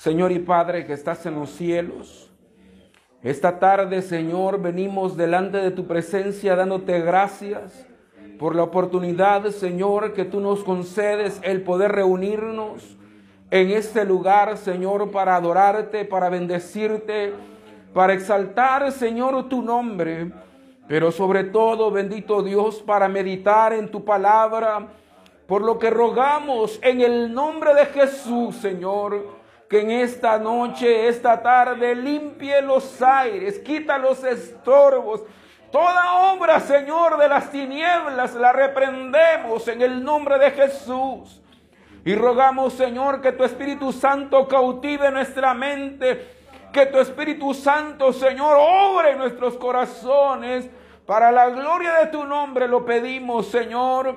Señor y Padre que estás en los cielos, esta tarde, Señor, venimos delante de tu presencia dándote gracias por la oportunidad, Señor, que tú nos concedes el poder reunirnos en este lugar, Señor, para adorarte, para bendecirte, para exaltar, Señor, tu nombre, pero sobre todo, bendito Dios, para meditar en tu palabra, por lo que rogamos en el nombre de Jesús, Señor que en esta noche, esta tarde, limpie los aires, quita los estorbos. Toda obra, Señor, de las tinieblas la reprendemos en el nombre de Jesús. Y rogamos, Señor, que tu Espíritu Santo cautive nuestra mente, que tu Espíritu Santo, Señor, obre nuestros corazones. Para la gloria de tu nombre lo pedimos, Señor.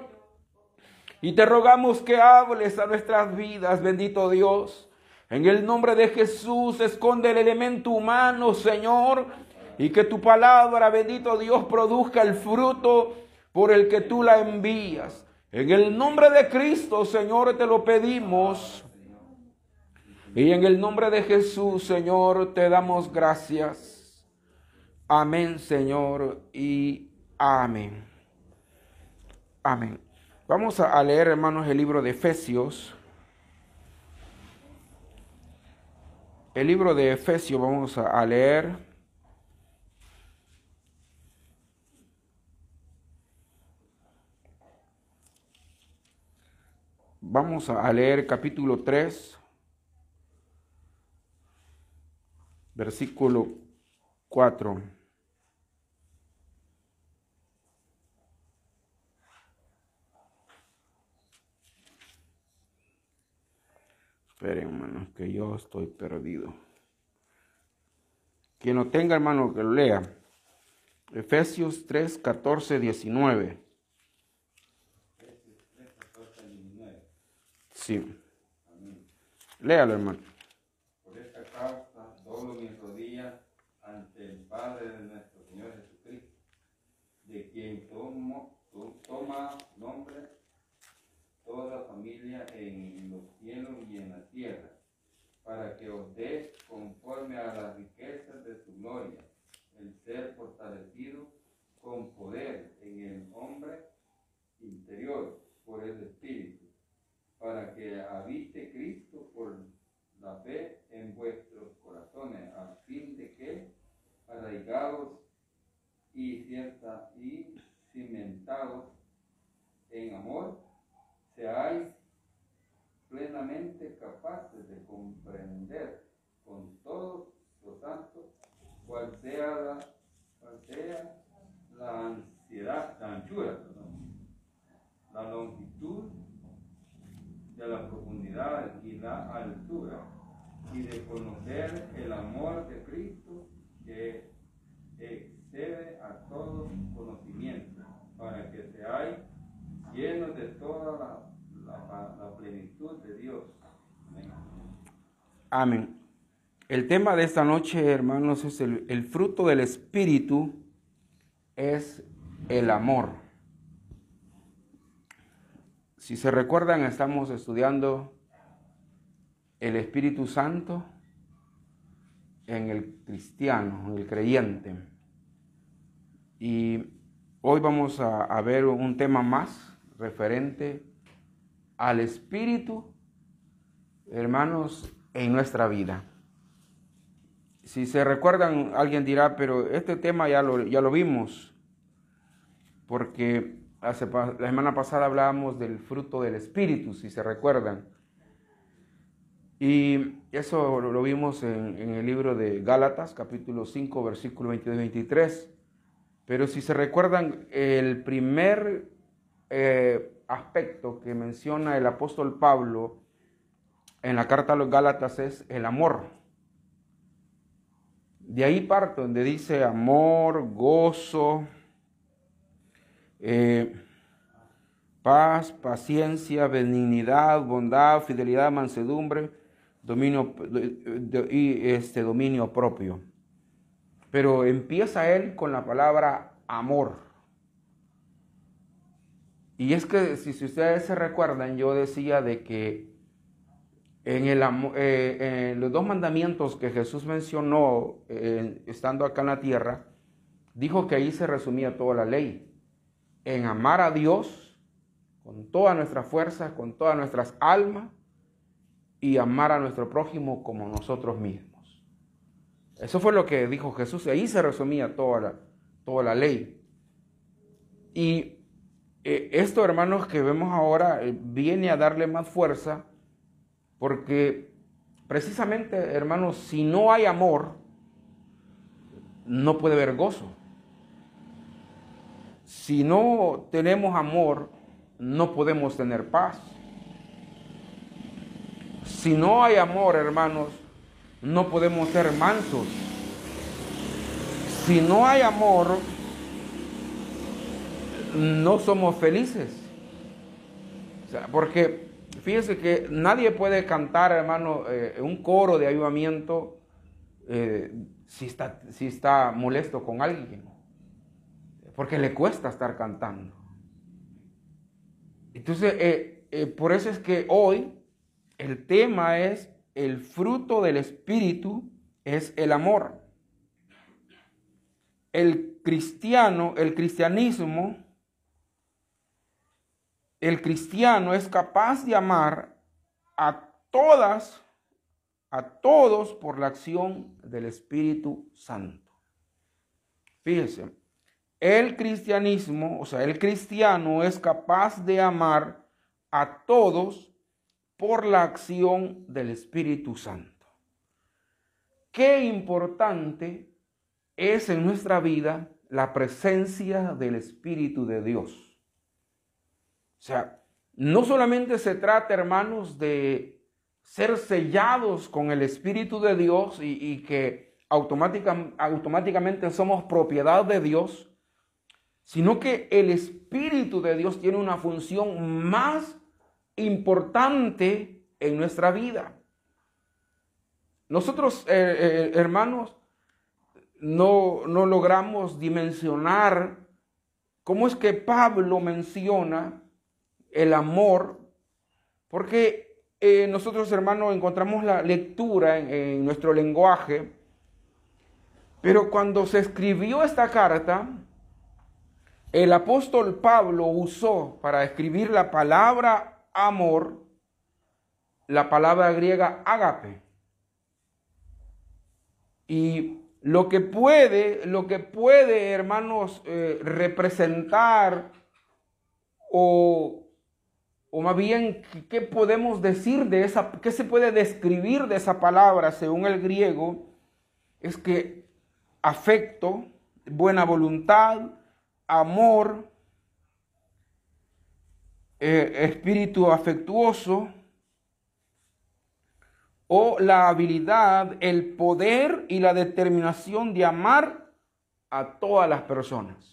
Y te rogamos que hables a nuestras vidas, bendito Dios. En el nombre de Jesús, esconde el elemento humano, Señor, y que tu palabra, bendito Dios, produzca el fruto por el que tú la envías. En el nombre de Cristo, Señor, te lo pedimos. Y en el nombre de Jesús, Señor, te damos gracias. Amén, Señor, y amén. Amén. Vamos a leer, hermanos, el libro de Efesios. El libro de Efesios vamos a leer. Vamos a leer capítulo 3, versículo 4. Esperen, hermanos, que yo estoy perdido. Quien no tenga, hermano, que lo lea. Efesios 3, 14, 19. Sí. Léalo, hermano. Por esta causa doblo mis rodillas ante el Padre de nuestro Señor Jesucristo, de quien tomo, to- toma nombre toda familia en los cielos y en la tierra, para que os dé conforme a las riquezas de su gloria, el ser fortalecido con poder en el hombre interior por el Espíritu, para que habite Cristo por la fe en vuestros corazones, a fin de que, arraigados y cierta y cimentados en amor, seáis plenamente capaces de comprender con todos los santos cuál sea la, sea la ansiedad, la anchura, la longitud de la profundidad y la altura, y de conocer el amor de Cristo que excede a todo conocimiento, para que seáis llenos de toda la, plenitud de Dios. Amén. El tema de esta noche, hermanos, es el, fruto del Espíritu, es el amor. Si se recuerdan, estamos estudiando el Espíritu Santo en el cristiano, en el creyente. Y hoy vamos a ver un tema más referente al Espíritu, hermanos, en nuestra vida. Si se recuerdan, alguien dirá, pero este tema ya lo, ya lo vimos, porque hace, la semana pasada hablábamos del fruto del Espíritu, si se recuerdan. Y eso lo, vimos en, en el libro de Gálatas, capítulo 5, versículo 22-23. Pero si se recuerdan, el primer eh, aspecto que menciona el apóstol Pablo en la carta a los Gálatas es el amor. de ahí parto, donde dice amor, gozo, eh, paz, paciencia, benignidad, bondad, fidelidad, mansedumbre, dominio y este dominio propio. Pero empieza él con la palabra amor. Y es que si, ustedes se recuerdan, yo decía de que en, el, eh, los dos mandamientos que Jesús mencionó eh, estando acá en la tierra, dijo que ahí se resumía toda la ley. En amar a Dios con toda nuestra fuerza, con todas nuestras almas y amar a nuestro prójimo como nosotros mismos. Eso fue lo que dijo Jesús. Ahí se resumía toda la, toda la ley. Y eh, esto, hermanos, que vemos ahora eh, viene a darle más fuerza porque precisamente, hermanos, si no hay amor, no puede haber gozo. Si no tenemos amor, no podemos tener paz. Si no hay amor, hermanos, no podemos ser mansos. Si no hay amor, no somos felices. O sea, porque fíjense que nadie puede cantar, hermano, eh, un coro de avivamiento eh, si, está, si está molesto con alguien. Porque le cuesta estar cantando. Entonces, eh, por eso es que hoy el tema es el fruto del Espíritu es el amor. El cristiano, el cristianismo, el cristiano es capaz de amar a todas, a todos por la acción del Espíritu Santo. Fíjense, el cristianismo, o sea, el cristiano es capaz de amar a todos por la acción del Espíritu Santo. Qué importante es en nuestra vida la presencia del Espíritu de Dios. O sea, no solamente se trata, hermanos, de ser sellados con el Espíritu de Dios y, que automáticamente somos propiedad de Dios, sino que el Espíritu de Dios tiene una función más importante en nuestra vida. Nosotros, eh, eh, hermanos, no, no logramos dimensionar cómo es que Pablo menciona el amor, porque eh, nosotros, hermanos, encontramos la lectura en nuestro lenguaje, pero cuando se escribió esta carta, el apóstol Pablo usó para escribir la palabra amor, la palabra griega agape. Y lo que puede, lo que puede, hermanos, eh, representar o, o más bien, ¿qué podemos decir de esa, qué se puede describir de esa palabra según el griego? Es que afecto, buena voluntad, amor, eh, espíritu afectuoso o la habilidad, el poder y la determinación de amar a todas las personas.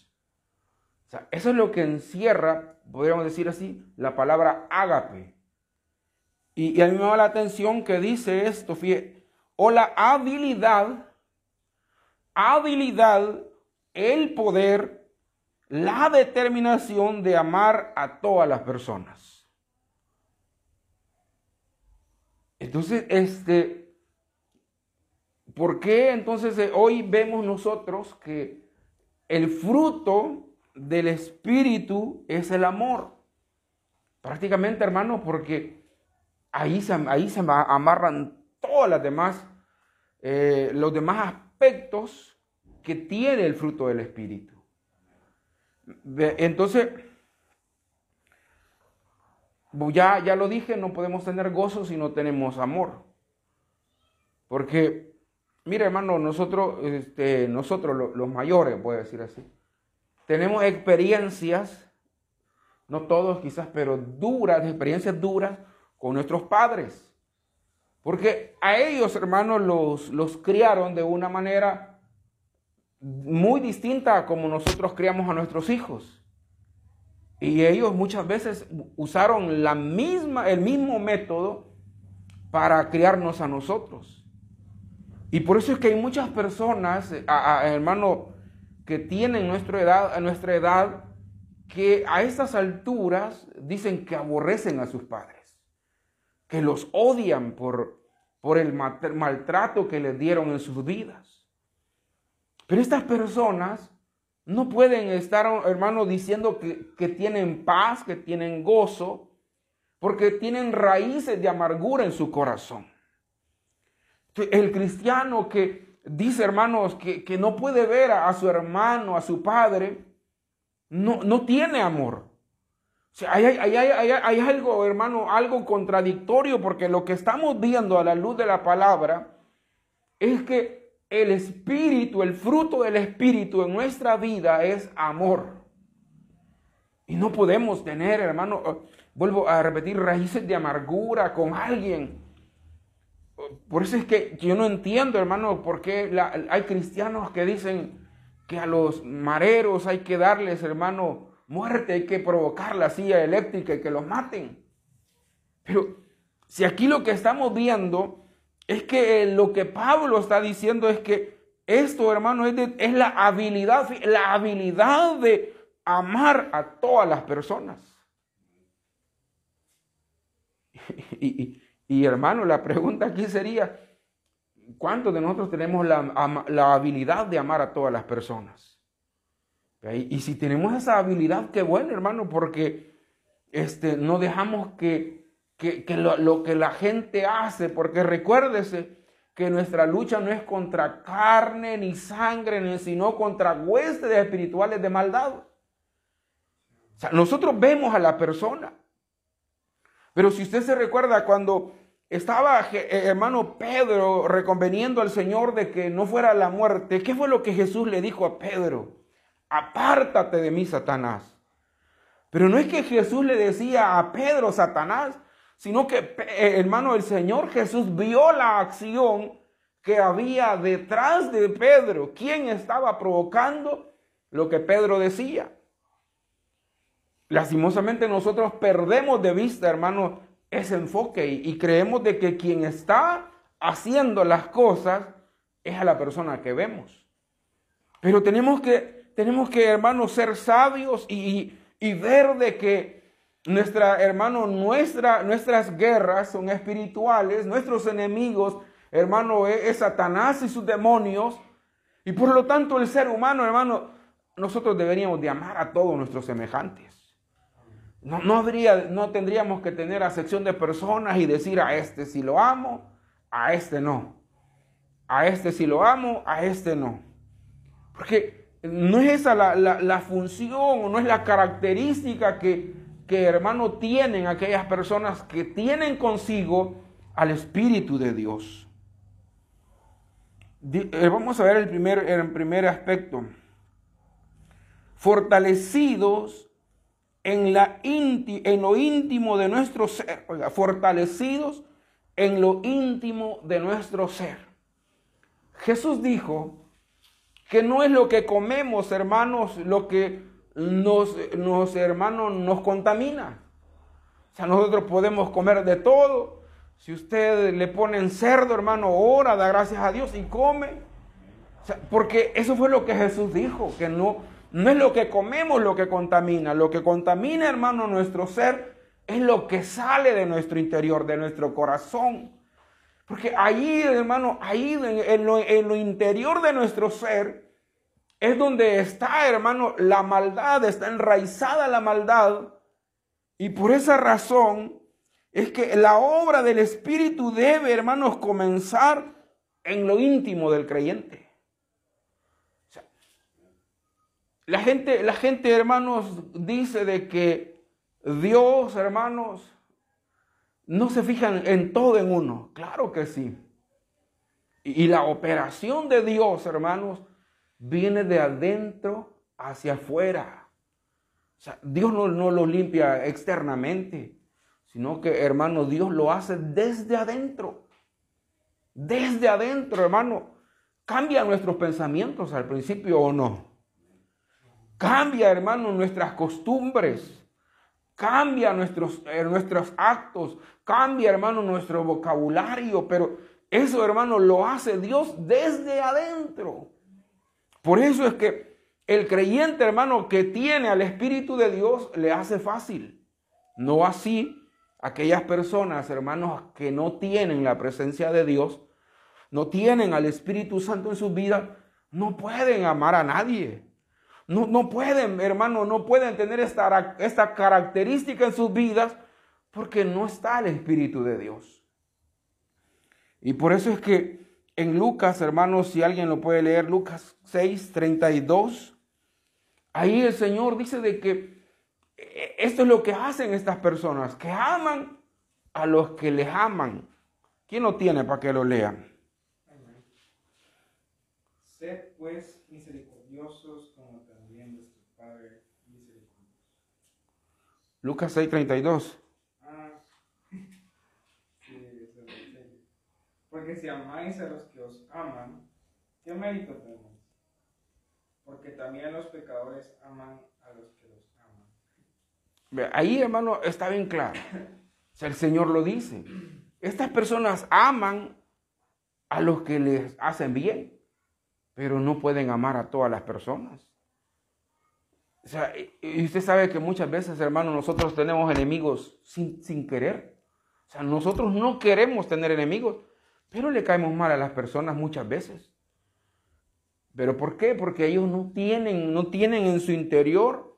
Eso es lo que encierra, podríamos decir así, la palabra ágape. Y, a mí me da la atención que dice esto, o la habilidad, habilidad, el poder la determinación de amar a todas las personas. Entonces, este, ¿por qué entonces eh, hoy vemos nosotros que el fruto del Espíritu es el amor? Prácticamente, hermano, porque ahí se, ahí se amarran todas las demás, eh, los demás aspectos que tiene el fruto del Espíritu. Entonces, ya, ya lo dije, no podemos tener gozo si no tenemos amor. Porque, mire hermano, nosotros, este, nosotros los, mayores, voy a decir así, tenemos experiencias, no todos quizás, pero duras, experiencias duras con nuestros padres. Porque a ellos, hermanos, los, los criaron de una manera muy distinta a como nosotros criamos a nuestros hijos. Y ellos muchas veces usaron la misma, el mismo método para criarnos a nosotros. Y por eso es que hay muchas personas, hermano, que tienen nuestra edad, a nuestra edad, que a estas alturas dicen que aborrecen a sus padres, que los odian por, por el maltrato que les dieron en sus vidas. Pero estas personas no pueden estar, hermano, diciendo que, que tienen paz, que tienen gozo, porque tienen raíces de amargura en su corazón. El cristiano que dice, hermanos, que, que no puede ver a, su hermano, a su padre, no, no tiene amor. O sea, hay, hay, hay, hay, algo, hermano, algo contradictorio, porque lo que estamos viendo a la luz de la palabra es que el espíritu, el fruto del espíritu en nuestra vida es amor. Y no podemos tener, hermano, vuelvo a repetir, raíces de amargura con alguien. Por eso es que yo no entiendo, hermano, por qué hay cristianos que dicen que a los mareros hay que darles, hermano, muerte, hay que provocar la silla eléctrica y que los maten. Pero si aquí lo que estamos viendo es que lo que Pablo está diciendo es que esto, hermano, es, la habilidad, la habilidad de amar a todas las personas. y, hermano, la pregunta aquí sería, ¿cuántos de nosotros tenemos la, habilidad de amar a todas las personas? Y si tenemos esa habilidad, qué bueno, hermano, porque este, no dejamos que, lo, lo, que la gente hace, porque recuérdese que nuestra lucha no es contra carne ni sangre, sino contra huestes espirituales de maldad. O sea, nosotros vemos a la persona. Pero si usted se recuerda cuando estaba eh, hermano Pedro reconveniendo al Señor de que no fuera la muerte. ¿Qué fue lo que Jesús le dijo a Pedro? Apártate de mí, Satanás. Pero no es que Jesús le decía a Pedro, Satanás, sino que, eh, hermano, el Señor Jesús vio la acción que había detrás de Pedro. ¿Quién estaba provocando lo que Pedro decía? Lastimosamente nosotros perdemos de vista, hermano, ese enfoque y, creemos de que quien está haciendo las cosas es a la persona que vemos. Pero tenemos que, tenemos que hermanos, ser sabios y, ver de que nuestra, hermano, nuestra, nuestras guerras son espirituales, nuestros enemigos, hermano, es, es Satanás y sus demonios. Y por lo tanto el ser humano, hermano, nosotros deberíamos de amar a todos nuestros semejantes. No, no tendríamos que tener a sección de personas y decir a este si lo amo, a este no. A este si lo amo, a este no. Porque no es esa la, función o no es la característica que, que, hermano, tienen aquellas personas que tienen consigo al Espíritu de Dios. Eh, vamos a ver el primer, el primer aspecto. Fortalecidos en, la en lo íntimo de nuestro ser, fortalecidos en lo íntimo de nuestro ser. Jesús dijo que no es lo que comemos, hermanos, lo que nos, nos hermanos, nos contamina. O sea, nosotros podemos comer de todo. Si usted le pone en cerdo, hermano, ora, da gracias a Dios y come. porque eso fue lo que Jesús dijo, que no, no es lo que comemos lo que contamina. Lo que contamina, hermano, nuestro ser es lo que sale de nuestro interior, de nuestro corazón. Porque ahí, hermano, ahí en, lo, en lo interior de nuestro ser es donde está, hermano, la maldad, está enraizada la maldad. Y por esa razón es que la obra del Espíritu debe, hermanos, comenzar en lo íntimo del creyente. La gente, la gente, hermanos, dice de que Dios, hermanos, no se fijan en todo en uno. Claro que sí. Y, la operación de Dios, hermanos, viene de adentro hacia afuera. O sea, Dios no, no lo limpia externamente, sino que, hermano, Dios lo hace desde adentro. Desde adentro, hermano. cambia nuestros pensamientos al principio o no. Cambia, hermano, nuestras costumbres. Cambia nuestros, eh, nuestros actos. Cambia, hermano, nuestro vocabulario. Pero eso, hermano, lo hace Dios desde adentro. Por eso es que el creyente, hermano, que tiene al Espíritu de Dios, le hace fácil. No así aquellas personas, hermanos, que no tienen la presencia de Dios, no tienen al Espíritu Santo en sus vidas, no pueden amar a nadie. No, no pueden, hermano, no pueden tener esta, esta característica en sus vidas porque no está el Espíritu de Dios. Y por eso es que en Lucas, hermanos, si alguien lo puede leer, Lucas 6, 32, ahí el Señor dice de que eh, esto es lo que hacen estas personas, que aman a los que les aman. ¿Quién lo tiene para que lo lean? Sed pues misericordiosos como también vuestro Padre misericordioso. Lucas 6:32. Ah, sí, Porque si amáis a los que os aman, ¿qué mérito tenéis? Porque también los pecadores aman a los que los aman. Ahí, hermano, está bien claro. O sea, el Señor lo dice. Estas personas aman a los que les hacen bien pero no pueden amar a todas las personas. O sea, y usted sabe que muchas veces, hermano, nosotros tenemos enemigos sin, sin querer. O sea, nosotros no queremos tener enemigos, pero le caemos mal a las personas muchas veces. ¿Pero por qué? Porque ellos no tienen, no tienen en su interior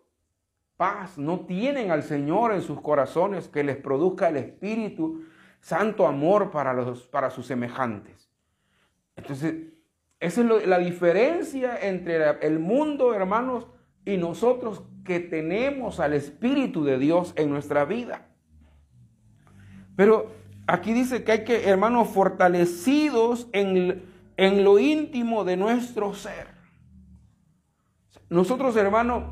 paz, no tienen al Señor en sus corazones que les produzca el Espíritu Santo amor para, los, para sus semejantes. Entonces, esa es la diferencia entre el mundo, hermanos, y nosotros que tenemos al Espíritu de Dios en nuestra vida. Pero aquí dice que hay que, hermanos, fortalecidos en, en lo íntimo de nuestro ser. Nosotros, hermanos,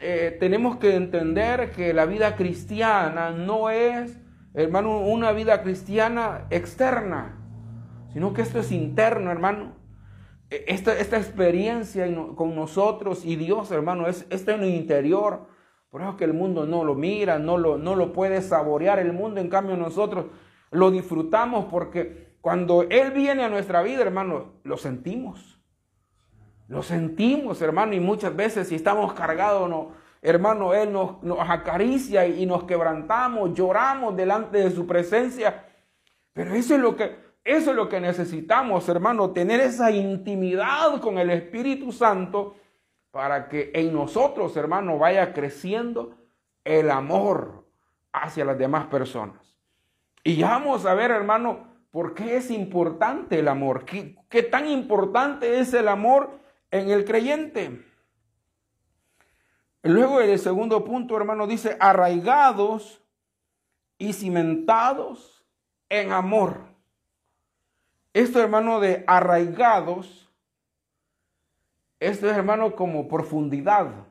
eh, tenemos que entender que la vida cristiana no es, hermano, una vida cristiana externa, sino que esto es interno, hermano. Esta, esta experiencia con nosotros y Dios, hermano, es, está en el interior. Por eso que el mundo no lo mira, no lo, no lo puede saborear. El mundo, en cambio, nosotros lo disfrutamos porque cuando Él viene a nuestra vida, hermano, lo sentimos. Lo sentimos, hermano, y muchas veces si estamos cargados, no, hermano, Él nos, nos acaricia y nos quebrantamos, lloramos delante de su presencia. Pero eso es lo que, eso es lo que necesitamos, hermano, tener esa intimidad con el Espíritu Santo para que en nosotros, hermano, vaya creciendo el amor hacia las demás personas. Y vamos a ver, hermano, por qué es importante el amor, qué, qué tan importante es el amor en el creyente. Luego el segundo punto, hermano, dice arraigados y cimentados en amor. Esto, hermano, de arraigados, esto es, hermano, como profundidad.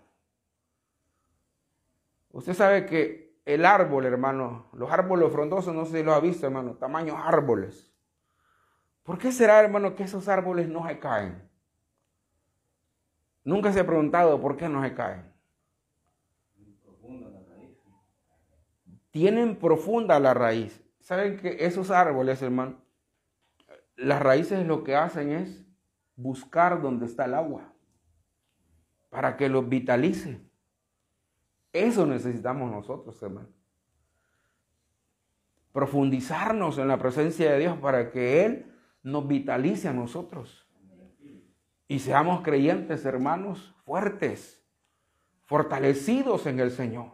Usted sabe que el árbol, hermano, los árboles frondosos, no sé si lo ha visto, hermano, tamaños árboles. ¿Por qué será, hermano, que esos árboles no se caen? Nunca se ha preguntado por qué no se caen. Tienen profunda la raíz. ¿Saben que esos árboles, hermano, las raíces lo que hacen es buscar donde está el agua para que los vitalice. Eso necesitamos nosotros, hermano. Profundizarnos en la presencia de Dios para que Él nos vitalice a nosotros. Y seamos creyentes, hermanos, fuertes, fortalecidos en el Señor.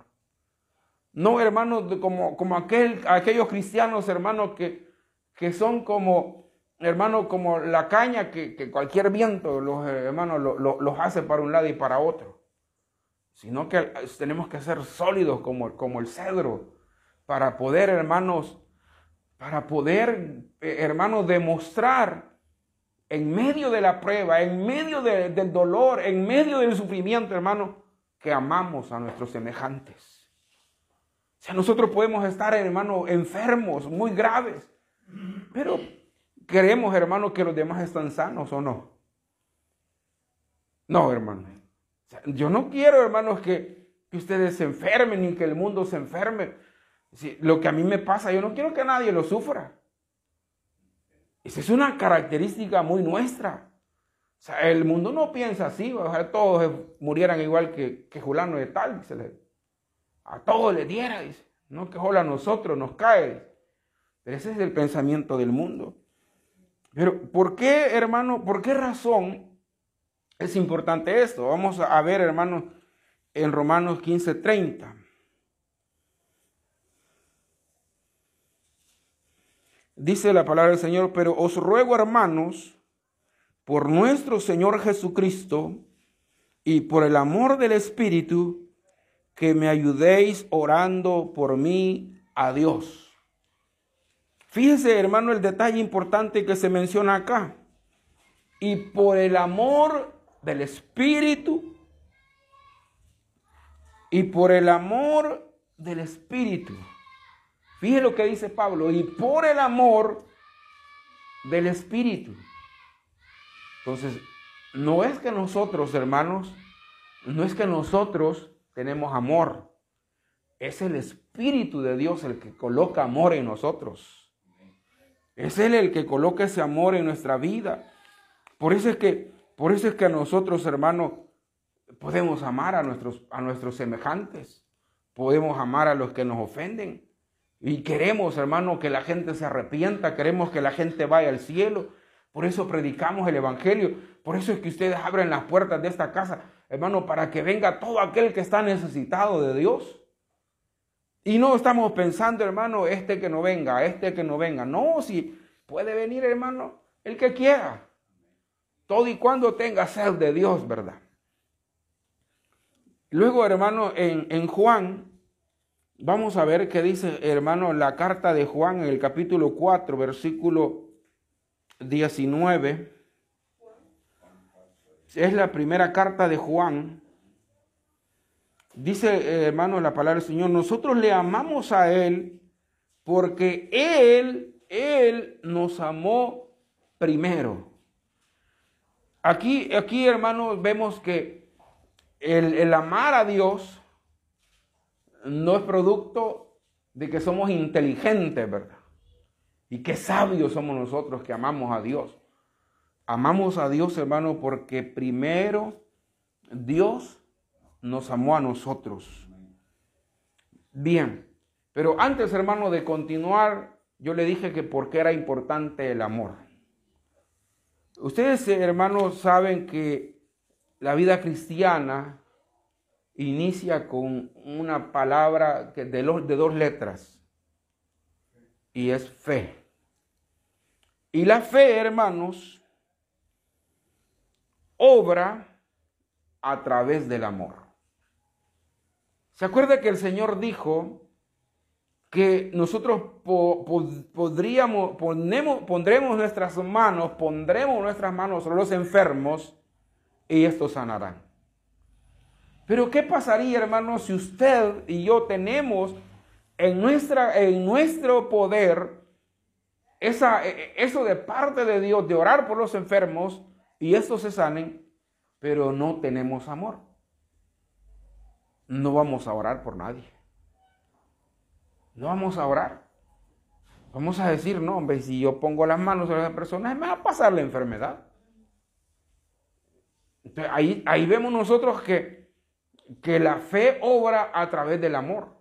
No, hermanos, como, como aquel, aquellos cristianos, hermanos, que, que son como hermano, como la caña que, cualquier viento, los hermanos, los hace para un lado y para otro. Sino que tenemos que ser sólidos como, como el cedro para poder, hermanos, para poder, eh, hermanos, demostrar en medio de la prueba, en medio del dolor, en medio del sufrimiento, hermano, que amamos a nuestros semejantes. O sea, nosotros podemos estar, hermano, enfermos, muy graves, pero Queremos, hermano, que los demás están sanos o no. No, hermano. yo no quiero, hermanos, que, que, ustedes se enfermen ni que el mundo se enferme. lo que a mí me pasa, yo no quiero que nadie lo sufra. Esa es una característica muy nuestra. O sea, el mundo no piensa así, ojalá todos murieran igual que, que Julano de tal, a todos le diera, dice, no que a nosotros nos cae. Pero ese es el pensamiento del mundo. Pero, ¿por qué, hermano? ¿Por qué razón es importante esto? Vamos a ver, hermano, en Romanos 15:30. Dice la palabra del Señor, pero os ruego, hermanos, por nuestro Señor Jesucristo y por el amor del Espíritu, que me ayudéis orando por mí a Dios. Fíjese, hermano, el detalle importante que se menciona acá. Y por el amor del Espíritu, y por el amor del Espíritu. Fíjese lo que dice Pablo, y por el amor del Espíritu. Entonces, no es que nosotros, hermanos, no es que nosotros tenemos amor. Es el Espíritu de Dios el que coloca amor en nosotros. Es Él el que coloca ese amor en nuestra vida. Por eso es que, por eso es que nosotros, hermanos, podemos amar a nuestros, a nuestros semejantes. Podemos amar a los que nos ofenden. Y queremos, hermano, que la gente se arrepienta. Queremos que la gente vaya al cielo. Por eso predicamos el Evangelio. Por eso es que ustedes abren las puertas de esta casa hermano, para que venga todo aquel que está necesitado de Dios. Y no estamos pensando, hermano, este que no venga, este que no venga. No, si puede venir, hermano, el que quiera. Todo y cuando tenga sed de Dios, ¿verdad? Luego, hermano, en, Juan, vamos a ver qué dice, hermano, la carta de Juan en el capítulo 4, versículo 19 es la primera carta de Juan. Dice, eh, hermano, la palabra del Señor, nosotros le amamos a Él porque Él, Él nos amó primero. Aquí, aquí hermanos, vemos que el, el amar a Dios no es producto de que somos inteligentes, ¿verdad? Y qué sabios somos nosotros que amamos a Dios. Amamos a Dios, hermano, porque primero Dios nos amó a nosotros. Bien, pero antes, hermano, de continuar, yo le dije que por qué era importante el amor. Ustedes, hermanos, saben que la vida cristiana inicia con una palabra de, de dos letras y es fe. Y la fe, hermanos, obra a través del amor. ¿Se acuerda que el Señor dijo que nosotros podríamos, ponemos, pondremos nuestras manos, pondremos nuestras manos sobre los enfermos y estos sanarán? Pero ¿qué pasaría, hermano, si usted y yo tenemos en, nuestra, en nuestro poder esa, e, eso de parte de Dios de orar por los enfermos y estos se sanen, pero no tenemos amor. No vamos a orar por nadie. No vamos a orar. Vamos a decir, no, hombre, si yo pongo las manos sobre esa persona, me va a pasar la enfermedad. Entonces, ahí, ahí vemos nosotros que, que la fe obra a través del amor.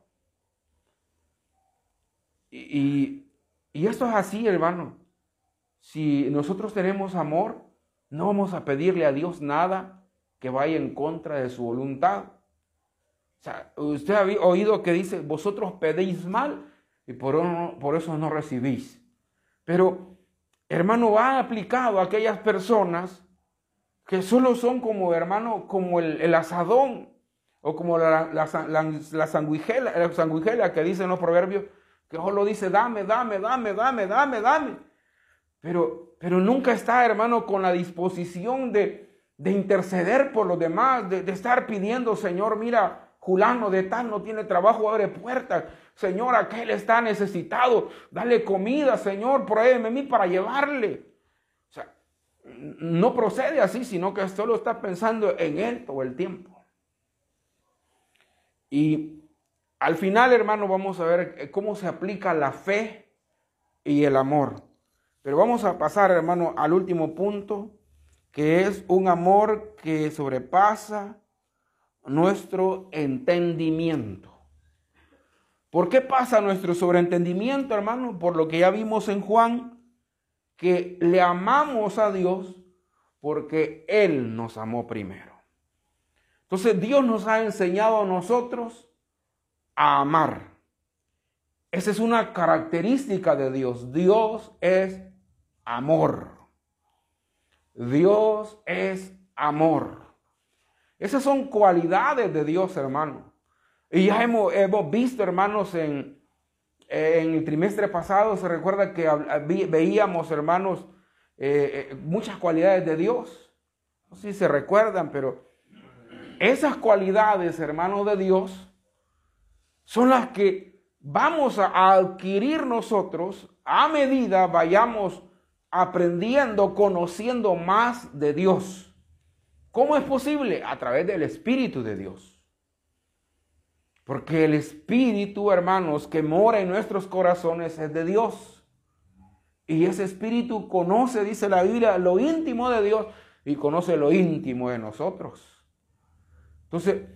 Y, y esto es así, hermano. Si nosotros tenemos amor, no vamos a pedirle a Dios nada que vaya en contra de su voluntad. O sea, usted ha oído que dice, vosotros pedéis mal y por, por eso no recibís. Pero, hermano, va aplicado a aquellas personas que solo son como, hermano, como el, asadón o como la, la, la, sanguijela, que dicen los proverbios, que solo dice, dame, dame, dame, dame, dame, dame. Pero pero nunca está, hermano, con la disposición de, interceder por los demás, de, estar pidiendo, Señor, mira, Julano de tal no tiene trabajo, abre puertas. Señor, aquel está necesitado, dale comida, Señor, prohébeme a mí para llevarle. O sea, no procede así, sino que solo está pensando en él todo el tiempo. Y al final, hermano, vamos a ver cómo se aplica la fe y el amor. Pero vamos a pasar, hermano, al último punto, que es un amor que sobrepasa nuestro entendimiento. ¿Por qué pasa nuestro sobreentendimiento, hermano? Por lo que ya vimos en Juan, que le amamos a Dios porque Él nos amó primero. Entonces Dios nos ha enseñado a nosotros a amar. Esa es una característica de Dios. Dios es amor. Dios es amor. Esas son cualidades de Dios, hermano. Y ya hemos, visto, hermanos, en, en, el trimestre pasado, se recuerda que veíamos, hermanos, eh, eh, muchas cualidades de Dios. No sé si se recuerdan, pero esas cualidades, hermanos de Dios, son las que vamos a adquirir nosotros a medida vayamos aprendiendo, conociendo más de Dios. ¿Cómo es posible? A través del Espíritu de Dios. Porque el Espíritu, hermanos, que mora en nuestros corazones es de Dios. Y ese Espíritu conoce, dice la Biblia, lo íntimo de Dios y conoce lo íntimo de nosotros. Entonces,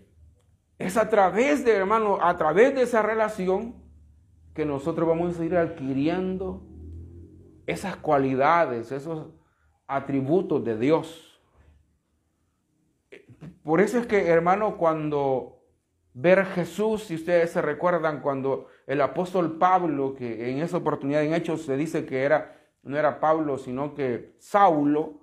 es a través de, hermano, a través de esa relación que nosotros vamos a ir adquiriendo esas cualidades, esos atributos de Dios. Por eso es que, hermano, cuando ver Jesús, si ustedes se recuerdan, cuando el apóstol Pablo, que en esa oportunidad en Hechos se dice que era, no era Pablo, sino que Saulo,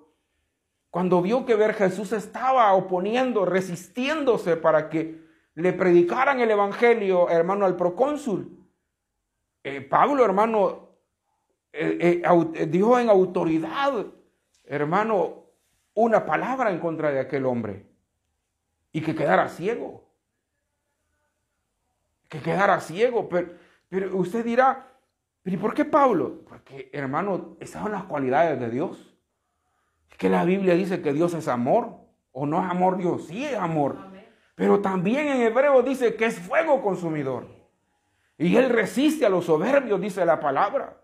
cuando vio que ver Jesús estaba oponiendo, resistiéndose para que le predicaran el evangelio, hermano, al procónsul, eh, Pablo, hermano, eh, eh, dijo en autoridad, hermano, una palabra en contra de aquel hombre y que quedara ciego. Que quedara ciego. Pero, pero usted dirá, ¿pero por qué Pablo? Porque, hermano, esas son las cualidades de Dios. Es que la Biblia dice que Dios es amor. ¿O no es amor Dios? Sí es amor. Pero también en hebreo dice que es fuego consumidor. Y él resiste a los soberbios, dice la palabra.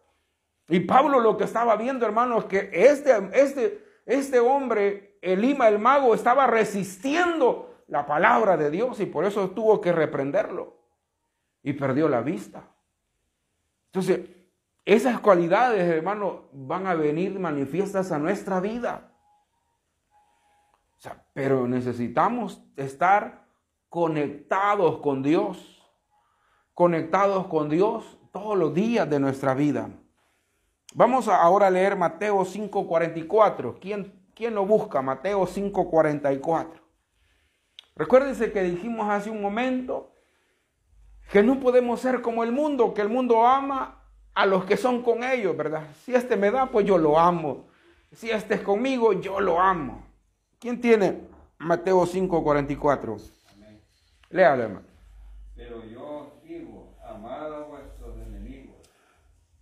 Y Pablo lo que estaba viendo, hermano, es que este, este, este hombre, Elima el mago, estaba resistiendo la palabra de Dios y por eso tuvo que reprenderlo. Y perdió la vista. Entonces, esas cualidades, hermano, van a venir manifiestas a nuestra vida. Pero necesitamos estar conectados con Dios. Conectados con Dios todos los días de nuestra vida. Vamos ahora a leer Mateo 5:44. ¿Quién, ¿Quién lo busca? Mateo 5:44. Recuérdense que dijimos hace un momento que no podemos ser como el mundo, que el mundo ama a los que son con ellos, ¿verdad? Si este me da, pues yo lo amo. Si este es conmigo, yo lo amo. ¿Quién tiene Mateo 5:44? Léalo, hermano. Pero yo digo, amad a vuestros enemigos,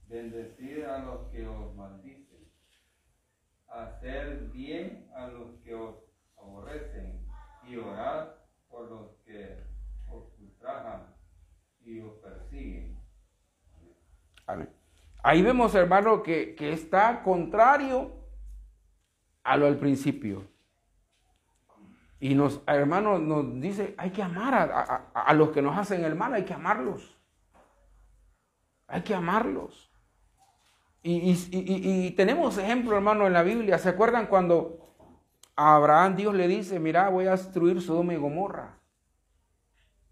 bendecid a los que os maldicen, hacer bien a los que os aborrecen y orad por los que os ultrajan y os persiguen. Amén. Ahí vemos, hermano, que, que está contrario a lo del principio. Y nos, hermano, nos dice, hay que amar a, los que nos hacen el mal, hay que amarlos. Hay que amarlos. Y, tenemos ejemplo, hermano, en la Biblia. ¿Se acuerdan cuando a Abraham Dios le dice, mira, voy a destruir Sodoma y Gomorra?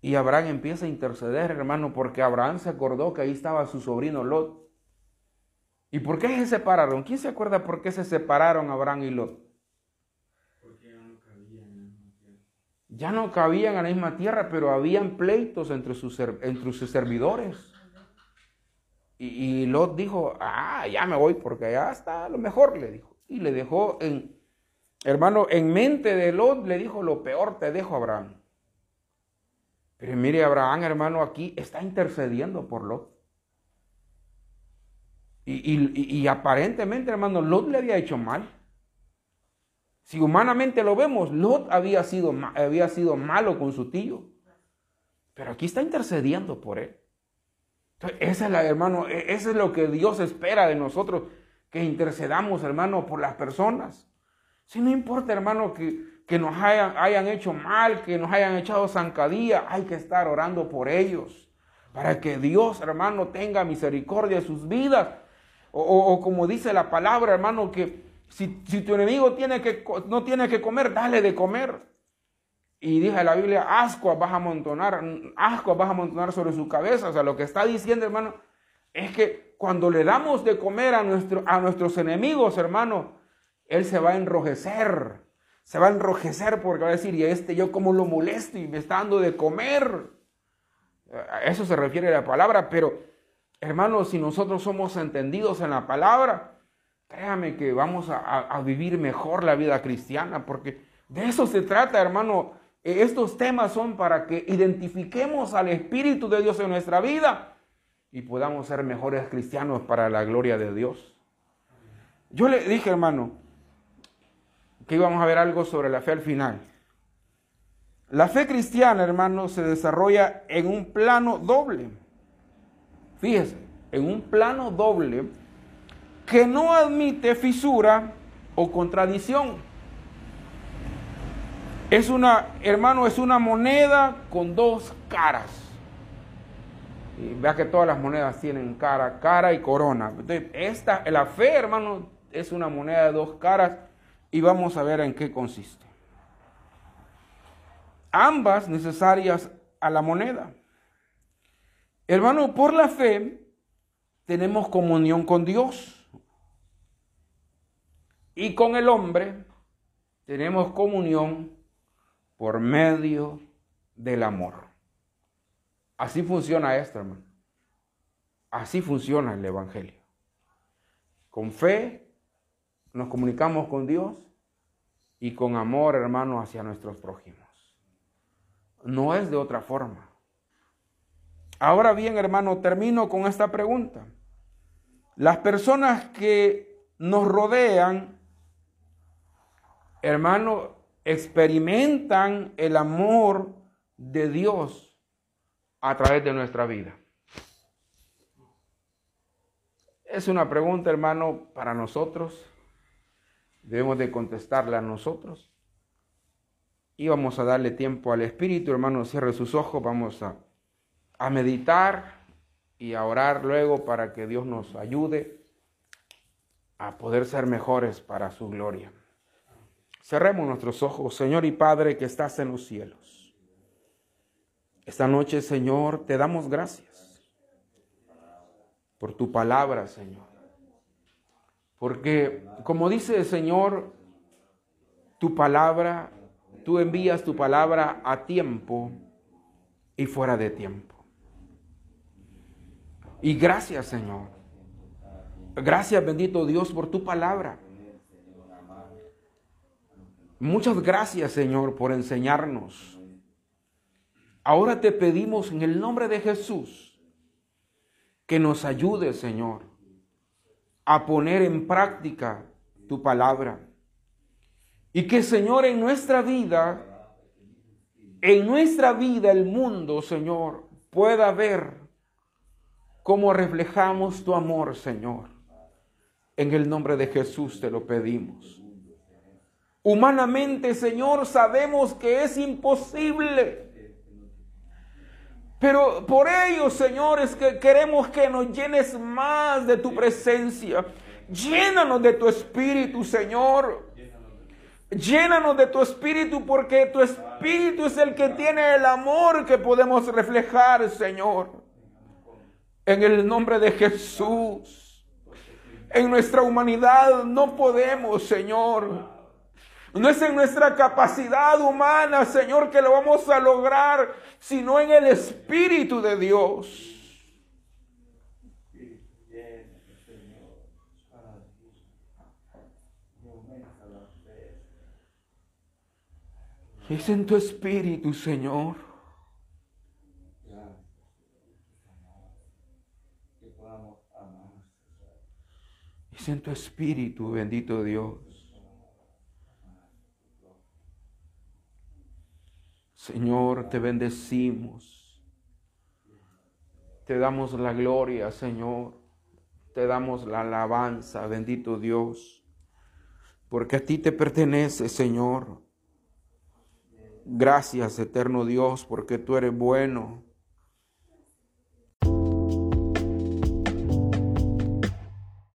Y Abraham empieza a interceder, hermano, porque Abraham se acordó que ahí estaba su sobrino Lot. ¿Y por qué se separaron? ¿Quién se acuerda por qué se separaron Abraham y Lot? ya no cabían en la misma tierra, pero habían pleitos entre sus, entre sus servidores. Y, Lot dijo, ah, ya me voy porque ya está lo mejor, le dijo. Y le dejó en, hermano, en mente de Lot, le dijo, lo peor te dejo, Abraham. Pero mire, Abraham, hermano, aquí está intercediendo por Lot. Y, aparentemente, hermano, Lot le había hecho mal. Si humanamente lo vemos, Lot había sido, había sido malo con su tío. Pero aquí está intercediendo por él. Entonces, esa es la, hermano, e, eso es lo que Dios espera de nosotros, que intercedamos, hermano, por las personas. Si no importa, hermano, que, nos hayan, hayan, hecho mal, que nos hayan echado zancadilla, hay que estar orando por ellos. Para que Dios, hermano, tenga misericordia de sus vidas. O, como dice la palabra, hermano, que si, tu enemigo tiene que, no tiene que comer, dale de comer. Y dice la Biblia, ascuas vas a amontonar, ascuas vas a amontonar sobre su cabeza. O sea, lo que está diciendo, hermano, es que cuando le damos de comer a, nuestro, a nuestros enemigos, hermano, él se va a enrojecer. Se va a enrojecer porque va a decir, y este yo como lo molesto y me está dando de comer. A eso se refiere la palabra, pero hermano, si nosotros somos entendidos en la palabra, Créame que vamos a, vivir mejor la vida cristiana, porque de eso se trata, hermano. E, estos temas son para que identifiquemos al Espíritu de Dios en nuestra vida y podamos ser mejores cristianos para la gloria de Dios. Yo le dije, hermano, que íbamos a ver algo sobre la fe al final. La fe cristiana, hermano, se desarrolla en un plano doble. Fíjese, en un plano doble que no admite fisura o contradicción. Es una, hermano, es una moneda con dos caras. Y vea que todas las monedas tienen cara, cara y corona. Entonces, esta, la fe, hermano, es una moneda de dos caras y vamos a ver en qué consiste. Ambas necesarias a la moneda. Hermano, por la fe tenemos comunión con Dios. Y con el hombre tenemos comunión por medio del amor. Así funciona esto, hermano. Así funciona el Evangelio. Con fe nos comunicamos con Dios y con amor, hermano, hacia nuestros prójimos. No es de otra forma. Ahora bien, hermano, termino con esta pregunta. Las personas que nos rodean hermano, experimentan el amor de Dios a través de nuestra vida? Es una pregunta, hermano, para nosotros. Debemos de contestarla a nosotros. Y vamos a darle tiempo al Espíritu, hermano, cierre sus ojos, vamos a, a meditar y a orar luego para que Dios nos ayude a poder ser mejores para su gloria. Cerremos nuestros ojos, Señor y Padre que estás en los cielos. Esta noche, Señor, te damos gracias por tu palabra, Señor. Porque, como dice el Señor, tu palabra, tú envías tu palabra a tiempo y fuera de tiempo. Y gracias, Señor. Gracias, bendito Dios, por tu palabra. Muchas gracias, Señor, por enseñarnos. Ahora te pedimos en el nombre de Jesús que nos ayude, Señor, a poner en práctica tu palabra. Y que, Señor, en nuestra vida, en nuestra vida el mundo, Señor, pueda ver cómo reflejamos tu amor, Señor. En el nombre de Jesús te lo pedimos. Humanamente, Señor, sabemos que es imposible. Pero por ello, Señor, es que queremos que nos llenes más de tu presencia. Llénanos de tu espíritu, Señor. Llénanos de tu espíritu porque tu espíritu es el que tiene el amor que podemos reflejar, Señor. En el nombre de Jesús. En nuestra humanidad no podemos, Señor no es en nuestra capacidad humana, Señor, que lo vamos a lograr, sino en el Espíritu de Dios. Es en tu espíritu, Señor. Es en tu espíritu, bendito Dios. Señor, te bendecimos. Te damos la gloria, Señor. Te damos la alabanza, bendito Dios. Porque a ti te pertenece, Señor. Gracias, eterno Dios, porque tú eres bueno.